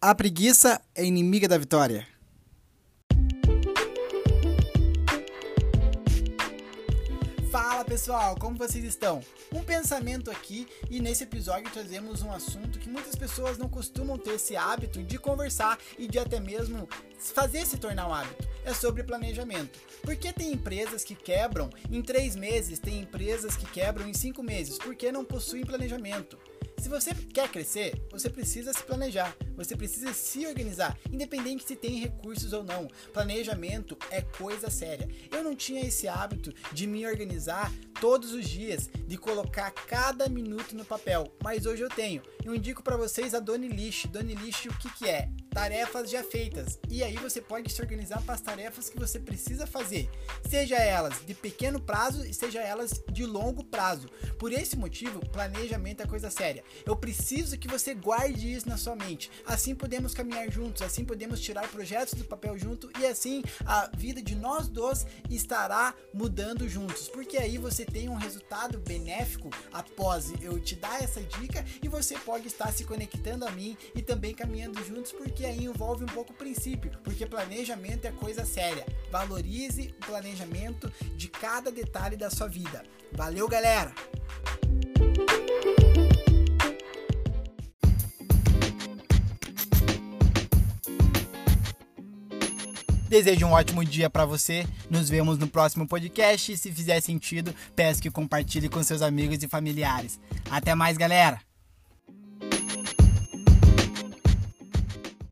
A preguiça é inimiga da vitória. Fala pessoal, como vocês estão? Um pensamento aqui e nesse episódio trazemos um assunto que muitas pessoas não costumam ter esse hábito de conversar e de até mesmo fazer se tornar um hábito. É sobre planejamento. Porque tem empresas que quebram em três meses, tem empresas que quebram em cinco meses, porque não possuem planejamento. Se você quer crescer, você precisa se planejar, você precisa se organizar, independente se tem recursos ou não. Planejamento é coisa séria. Eu não tinha esse hábito de me organizar todos os dias, de colocar cada minuto no papel, mas hoje eu tenho. Eu indico para vocês a Doni List. Doni List o que, que é? Tarefas já feitas. E aí você pode se organizar para as tarefas que você precisa fazer, seja elas de pequeno prazo e seja elas de longo prazo. Por esse motivo, planejamento é coisa séria. Eu preciso que você guarde isso na sua mente. Assim podemos caminhar juntos, assim podemos tirar projetos do papel junto e assim a vida de nós dois estará mudando juntos. Porque aí você tem um resultado benéfico após eu te dar essa dica e você pode estar se conectando a mim e também caminhando juntos, porque aí envolve um pouco o princípio, porque planejamento é coisa séria. Valorize o planejamento de cada detalhe da sua vida. Valeu, galera! Desejo um ótimo dia para você. Nos vemos no próximo podcast. Se fizer sentido, peço que compartilhe com seus amigos e familiares. Até mais, galera!